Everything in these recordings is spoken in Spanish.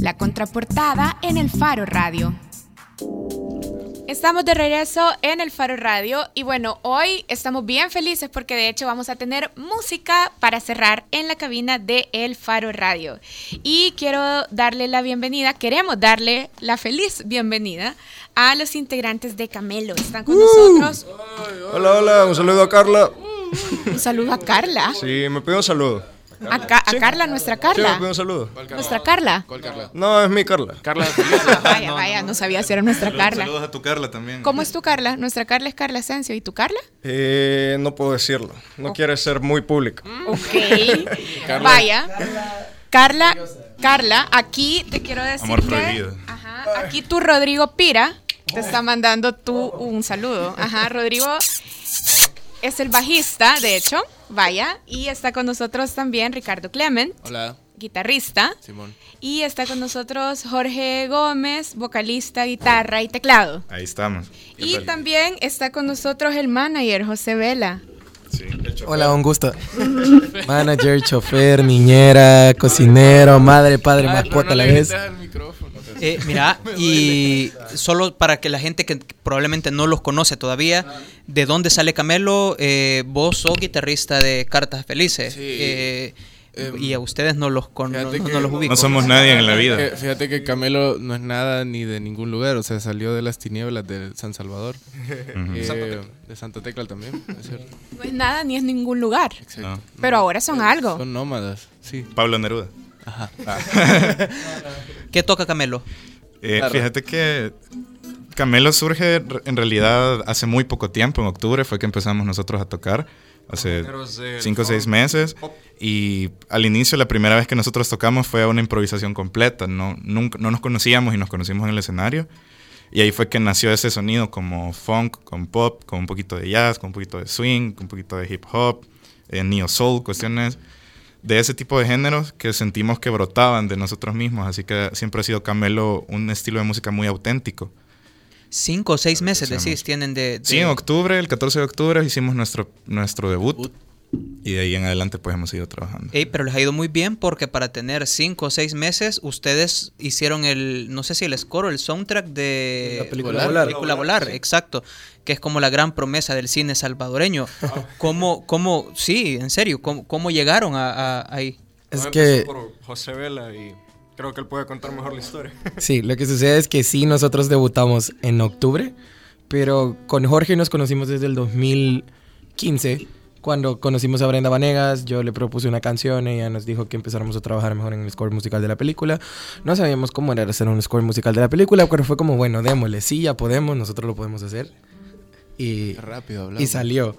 La contraportada en el Faro Radio. Estamos de regreso en el Faro Radio y bueno, hoy estamos bien felices porque de hecho vamos a tener música para cerrar en la cabina de El Faro Radio. Y quiero darle la bienvenida, queremos darle la feliz bienvenida a los integrantes de Camelo. Están con nosotros. Hola, hola, un saludo a Carla. Un saludo a Carla. Sí, me pido un saludo. A, Ca- a Carla, nuestra Sí, Carla. un saludo. Nuestra Carla. ¿Cuál Carla? No, es mi Carla. Carla Vaya, vaya, no sabía si era nuestra Carla. Saludos a tu Carla también. ¿Cómo es tu Carla? Nuestra Carla es Carla Asensio. ¿Y tu Carla? Eh, no puedo decirlo. No quiere ser muy pública. Ok. Vaya. Carla, Carla, aquí te quiero decir Amor que-. Ajá, aquí tu Rodrigo Pira te está mandando tú un saludo. Ajá, Rodrigo es el bajista, de hecho. Vaya. Y está con nosotros también Ricardo Clement, Hola, guitarrista. Simón. Y está con nosotros Jorge Gómez, vocalista, guitarra y teclado. Ahí estamos. Y también está con nosotros el manager José Vela. Sí, el chofer. Hola, un gusto. Manager, chofer, niñera, cocinero, madre, padre, mascota a la vez. Eh, mira, y solo para que la gente que probablemente no los conoce todavía, ¿de dónde sale Camelo? Eh, vos sos guitarrista de Cartas Felices. Sí. eh, Em, y a ustedes no los, con, no, los ubico. No somos nadie en la vida. Eh, fíjate que Camelo no es nada ni de ningún lugar, o sea, salió de las tinieblas de San Salvador. Eh, de Santa Tecla también, es cierto. No es nada ni es ningún lugar. Exacto. No. Pero ahora son algo. Son nómadas, sí. Pablo Neruda. Ajá. ¿Qué toca Camelo? Eh, Claro. Fíjate que Camelo surge en realidad hace muy poco tiempo, en octubre fue que empezamos nosotros a tocar, hace cinco o seis meses. Y al inicio, la primera vez que nosotros tocamos fue una improvisación completa, no, nunca, no nos conocíamos y nos conocimos en el escenario. Y ahí fue que nació ese sonido como funk, con pop, con un poquito de jazz, con un poquito de swing, con un poquito de hip hop, eh, neo soul, cuestiones de ese tipo de géneros que sentimos que brotaban de nosotros mismos. Así que siempre ha sido Camelo un estilo de música muy auténtico. Cinco o seis meses, decís, tienen de... de- Sí, en octubre, el 14 de octubre, hicimos nuestro, nuestro debut. Y de ahí en adelante, pues hemos ido trabajando. Ey, pero les ha ido muy bien porque para tener cinco o seis meses, ustedes hicieron el, no sé si el score o el soundtrack de La película Volar. Volar. película Volar, exacto, que es como la gran promesa del cine salvadoreño. ¿Cómo, cómo, sí, en serio, cómo, cómo llegaron a, a- ahí? Es que, por José Vela y creo que él puede contar mejor la historia. sí, lo que sucede es que sí, nosotros debutamos en octubre, pero con Jorge nos conocimos desde el 2015, cuando conocimos a Brenda Vanegas, yo le propuse una canción, ella nos dijo que empezáramos a trabajar mejor en el score musical de la película. No sabíamos cómo era hacer un score musical de la película, pero fue como, bueno, démosle, sí, ya podemos, nosotros lo podemos hacer. Y rápido y salió.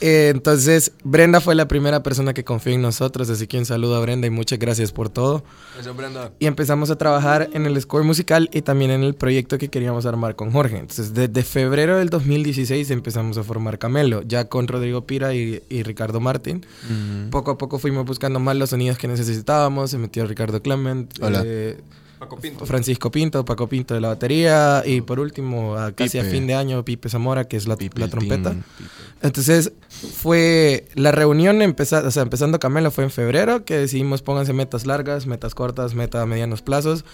Eh, entonces, Brenda fue la primera persona que confió en nosotros, así que un saludo a Brenda y muchas gracias por todo. Eso, Brenda. Y empezamos a trabajar en el score musical y también en el proyecto que queríamos armar con Jorge. Entonces, desde febrero del 2016 empezamos a formar Camelo, ya con Rodrigo Pira y, y Ricardo Martín. Ujú. Poco a poco fuimos buscando más los sonidos que necesitábamos, se metió Ricardo Clement, Hola. eh, Paco Pinto. Francisco Pinto, Paco Pinto de la batería y por último, a casi a fin de año, Pipe Zamora, que es la, Pipe la el trompeta. Team. Entonces fue la reunión empezar, o sea, empezando Camelo fue en febrero que decidimos pónganse metas largas, metas cortas, meta a medianos plazos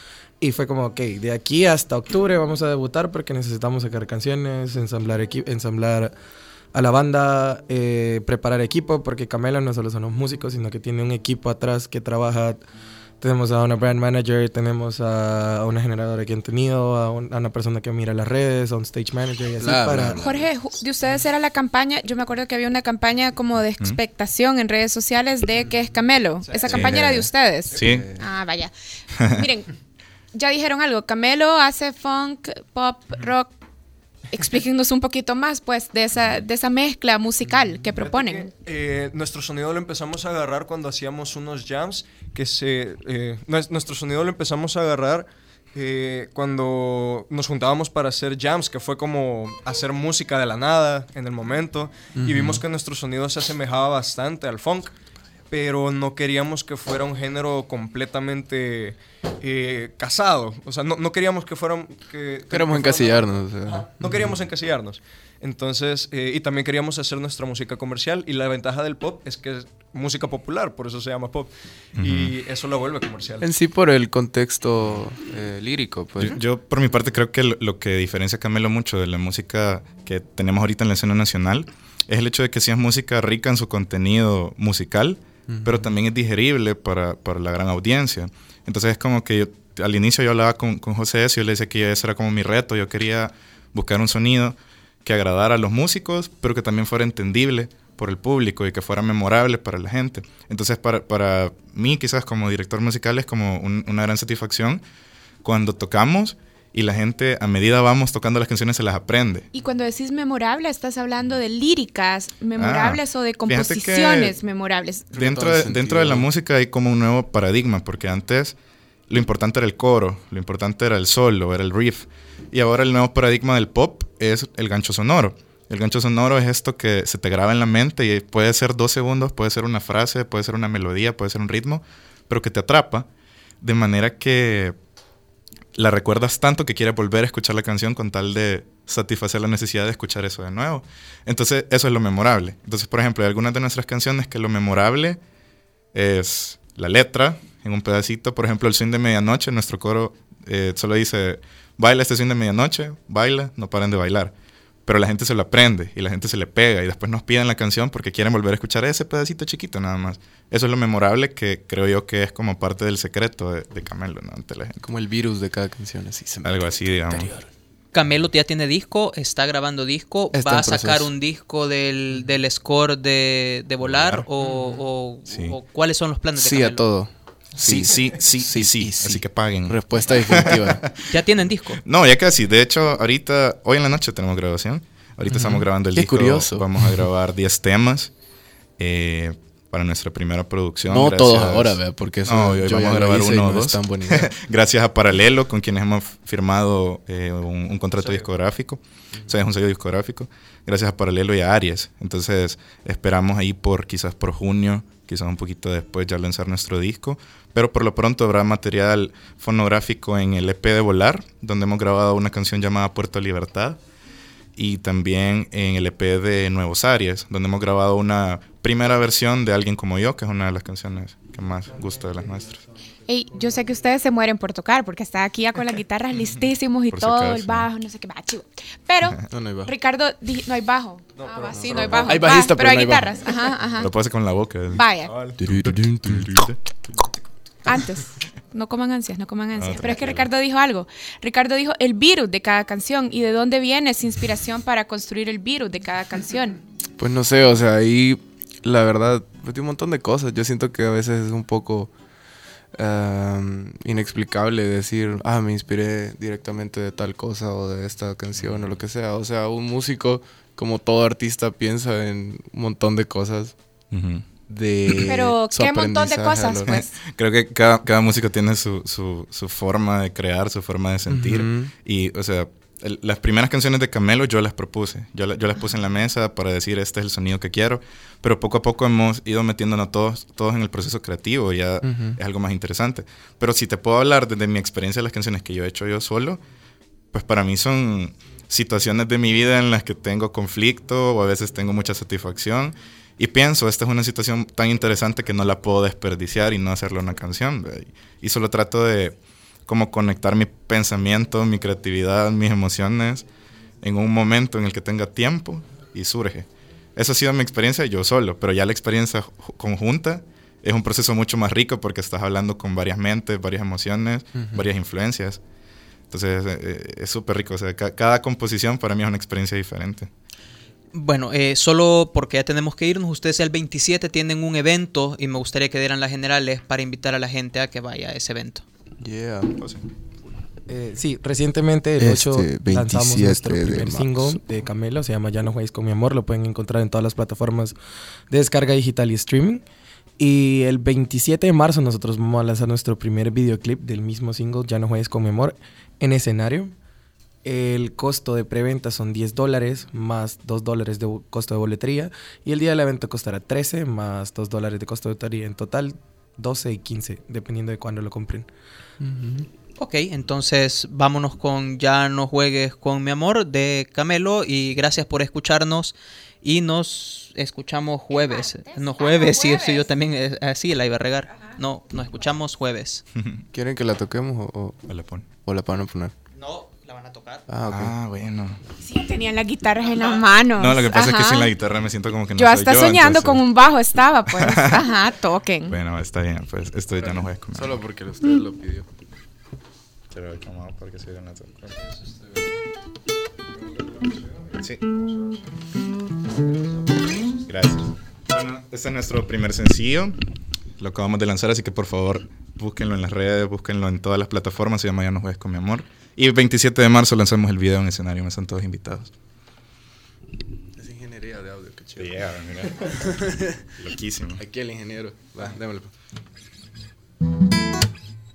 y fue como ok, de aquí hasta octubre vamos a debutar porque necesitamos sacar canciones, ensamblar ensamblar a la banda, eh, preparar equipo porque Camelo no solo son los músicos sino que tiene un equipo atrás que trabaja tenemos a una brand manager, tenemos a, a una generadora que han tenido, a, un- a una persona que mira las redes, a un stage manager y así para... Jorge, de ustedes era la campaña, yo me acuerdo que había una campaña como de expectación en redes sociales de que es Camelo. Esa Sí. campaña era de ustedes. Sí, Ah, vaya. Miren, ya dijeron algo, Camelo hace funk, pop, rock. Explíquenos un poquito más, pues, de esa, de esa mezcla musical que proponen. Eh, nuestro sonido lo empezamos a agarrar cuando hacíamos unos jams que se... eh, nues- nuestro sonido lo empezamos a agarrar eh, cuando nos juntábamos para hacer jams, que fue como hacer música de la nada en el momento. Y vimos que nuestro sonido se asemejaba bastante al funk. Pero no queríamos que fuera un género completamente eh, casado. O sea, no, no queríamos que fueran... Que, que Queremos fueran- encasillarnos. o sea. Ajá, No queríamos encasillarnos. Entonces, eh, y también queríamos hacer nuestra música comercial y la ventaja del pop es que es música popular, por eso se llama pop. Y eso lo vuelve comercial. En sí por el contexto eh, lírico. Pues. Yo, por mi parte creo que lo, que diferencia a Camelo mucho de la música que tenemos ahorita en la escena nacional es el hecho de que sí es música rica en su contenido musical, pero también es digerible para, para, la gran audiencia. Entonces es como que al inicio yo hablaba con, con José y yo le decía que ese era como mi reto, yo quería buscar un sonido que agradara a los músicos, pero que también fuera entendible por el público y que fuera memorable para la gente. Entonces, para, para mí, quizás como director musical, es como una gran satisfacción cuando tocamos y la gente a medida vamos tocando las canciones se las aprende. Y cuando decís memorable, estás hablando de líricas memorables ah, o de composiciones memorables. Dentro de, dentro de la música hay como un nuevo paradigma, porque antes lo importante era el coro, lo importante era el solo, era el riff. Y ahora el nuevo paradigma del pop es el gancho sonoro. El gancho sonoro es esto que se te graba en la mente y puede ser dos segundos, puede ser una frase, puede ser una melodía, puede ser un ritmo, pero que te atrapa de manera que la recuerdas tanto que quieres volver a escuchar la canción con tal de satisfacer la necesidad de escuchar eso de nuevo. Entonces, eso es lo memorable. Entonces, por ejemplo, hay algunas de nuestras canciones que lo memorable es la letra, en un pedacito, por ejemplo, el swing de medianoche, nuestro coro eh, solo dice, baila este swing de medianoche, baila, no paren de bailar pero la gente se lo aprende y la gente se le pega y después nos piden la canción porque quieren volver a escuchar ese pedacito chiquito nada más. Eso es lo memorable que creo yo que es como parte del secreto de, Camelo ¿no? ante la gente. Como el virus de cada canción, así se Algo así, digamos. Camelo ya tiene disco, está grabando disco, va a sacar un disco del, del score de, de Volar, O, o, cuáles son los planes de Sí, a todo. Sí, sí, sí, sí, sí, Así que paguen. Respuesta definitiva. ¿Ya tienen disco? No, ya casi. De hecho, ahorita, hoy en la noche tenemos grabación. Ahorita estamos grabando el Qué disco. curioso. Vamos a grabar 10 temas eh, para nuestra primera producción. No todos ahora, ¿vea? porque eso no, hoy vamos a grabar uno o dos. Es Gracias a Paralelo, con quienes hemos firmado eh, un, contrato discográfico. O sea, es un sello discográfico. Gracias a Paralelo y a Aries. Entonces, esperamos ahí por quizás por junio quizás un poquito después ya lanzar nuestro disco. Pero por lo pronto habrá material fonográfico en el EP de Volar, donde hemos grabado una canción llamada Puerto Libertad. Y también en el EP de Nuevos Aries, donde hemos grabado una primera versión de Alguien como yo, que es una de las canciones que más gusta de las nuestras. Hey, yo sé que ustedes se mueren por tocar, porque está aquí ya con las guitarras listísimos y todo, el bajo, no sé qué, va, chivo. Pero, Ricardo, no hay bajo. No, ah, sí, no hay bajo. Hay bajista, pero, hay guitarras. Ajá, ajá. Lo puedes hacer con la boca. Vaya. Antes. No coman ansias, no coman ansias. Pero es que Ricardo dijo algo. Ricardo dijo el virus de cada canción y de dónde viene esa inspiración para construir el virus de cada canción. Pues no sé, o sea, ahí la verdad, pues, un montón de cosas. Yo siento que a veces es un poco inexplicable decir, ah, me inspiré directamente de tal cosa o de esta canción o lo que sea. O sea, un músico, como todo artista, piensa en un montón de cosas. De Pero, ¿qué montón de cosas? Pues? Creo que cada, cada músico tiene su, su, su, forma de crear, su forma de sentir. Y, o sea, las primeras canciones de Camelo yo las propuse, yo, yo, las puse en la mesa para decir este es el sonido que quiero, pero poco a poco hemos ido metiéndonos todos, todos en el proceso creativo, ya es algo más interesante. Pero si te puedo hablar desde mi experiencia de las canciones que yo he hecho yo solo, pues para mí son situaciones de mi vida en las que tengo conflicto o a veces tengo mucha satisfacción y pienso, esta es una situación tan interesante que no la puedo desperdiciar y no hacerle una canción. Y solo trato de como conectar mi pensamiento, mi creatividad, mis emociones en un momento en el que tenga tiempo y surge. Esa ha sido mi experiencia yo solo, pero ya la experiencia conjunta es un proceso mucho más rico porque estás hablando con varias mentes, varias emociones, varias influencias. Entonces eh, eh, es súper rico. O sea, cada composición para mí es una experiencia diferente. Bueno, eh, solo porque ya tenemos que irnos, ustedes el 27 tienen un evento y me gustaría que dieran las generales para invitar a la gente a que vaya a ese evento. Yeah. Eh, sí, recientemente el 8 este, lanzamos nuestro primer single de Camelo, se llama Ya no juegues con mi amor, lo pueden encontrar en todas las plataformas de descarga digital y streaming. Y el 27 de marzo nosotros vamos a lanzar nuestro primer videoclip del mismo single, Ya no juegues con mi amor, en escenario. El costo de preventa son 10 dólares más 2 dólares de costo de boletería. Y el día del evento costará 13 más 2 dólares de costo de boletería. En total 12 y 15, dependiendo de cuándo lo compren. Ok, entonces vámonos con Ya no juegues con mi amor de Camelo y gracias por escucharnos y nos escuchamos jueves. No jueves, sí, sí, yo también así la iba a regar. No, nos escuchamos jueves. ¿Quieren que la toquemos o, o la pon? O la van a poner. No, van a tocar. Ah, okay. ah bueno. Sí, tenían las guitarras en las manos. No, lo que pasa es que sin la guitarra me siento como que no Yo soy hasta yo, soñando entonces- con un bajo estaba, pues. Ajá, toquen. Bueno, está bien, pues esto ya no juegues con mi Solo porque usted lo pidió. Quiero ver cómo hago porque soy de una Sí. Gracias. Bueno, este es nuestro primer sencillo. Lo acabamos de lanzar, así que por favor búsquenlo en las redes, búsquenlo en todas las plataformas. Se llama Ya no juegues con mi amor. Y el 27 de marzo lanzamos el video en escenario. Me están todos invitados. Es ingeniería de audio, qué chido. Yeah, mira. Loquísimo. Aquí el ingeniero. Va, démosle.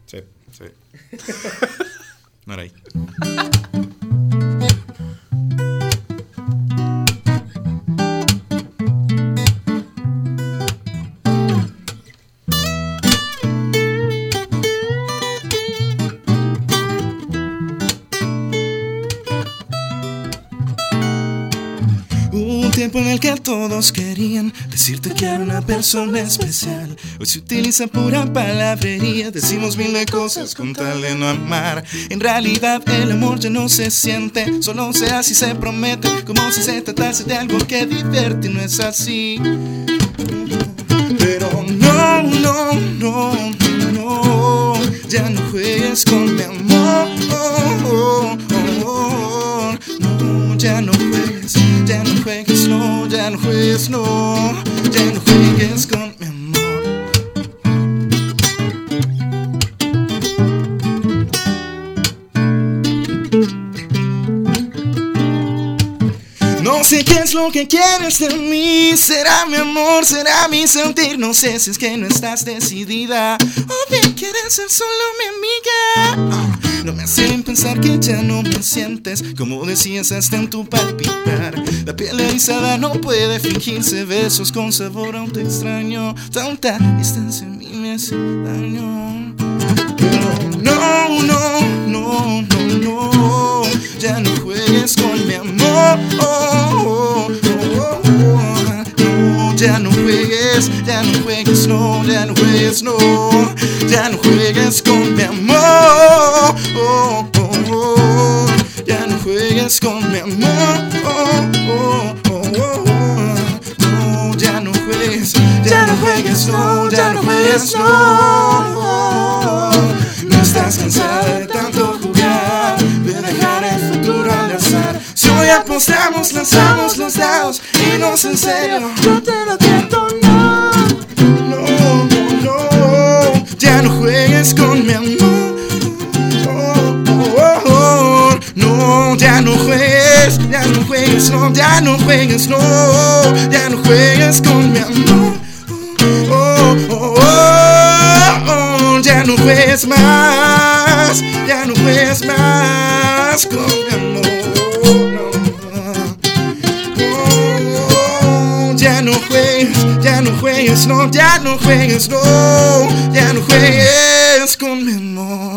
Sí, sí. No era ahí. Tiempo en el que todos querían decirte que era una persona especial. Hoy se utiliza pura palabrería, decimos mil de cosas con tal de no amar. En realidad el amor ya no se siente, solo se hace y se promete, como si se tratase de algo que divierte y no es así. Pero no, no, no, no, ya no juegues con mi amor. No, ya no juegues, juegues, no, ya no juegues con mi amor. No sé qué es lo que quieres de mí. Será mi amor, será mi sentir. No sé si es que no estás decidida. O bien quieres ser solo mi amiga. No me hacen pensar que ya no me sientes. Como decías, hasta en tu palpitar. La piel erizada no puede fingirse. Besos con sabor aún te extraño. Tanta distancia en mí me hace daño. No, no, no, no, no. Ya no juegues con mi amor. Oh, oh, oh. No, ya no juegues, ya no juegues, no, ya no juegues, no. Ya no juegues con mi amor. No, ya no juegues, no. No estás cansada de tanto jugar, de dejar el futuro al azar. Si hoy apostamos, lanzamos los dados y no es en serio. Yo te lo advierto, no. No, no. Ya no juegues con mi amor. No, ya no juegues, ya no juegues, no, ya no juegues, no, ya no juegues con mi amor. No más, ya no juegues más con amor. Oh, ya no juegues, ya no juegues, no, ya no juegues, no, ya no juegues con mi amor.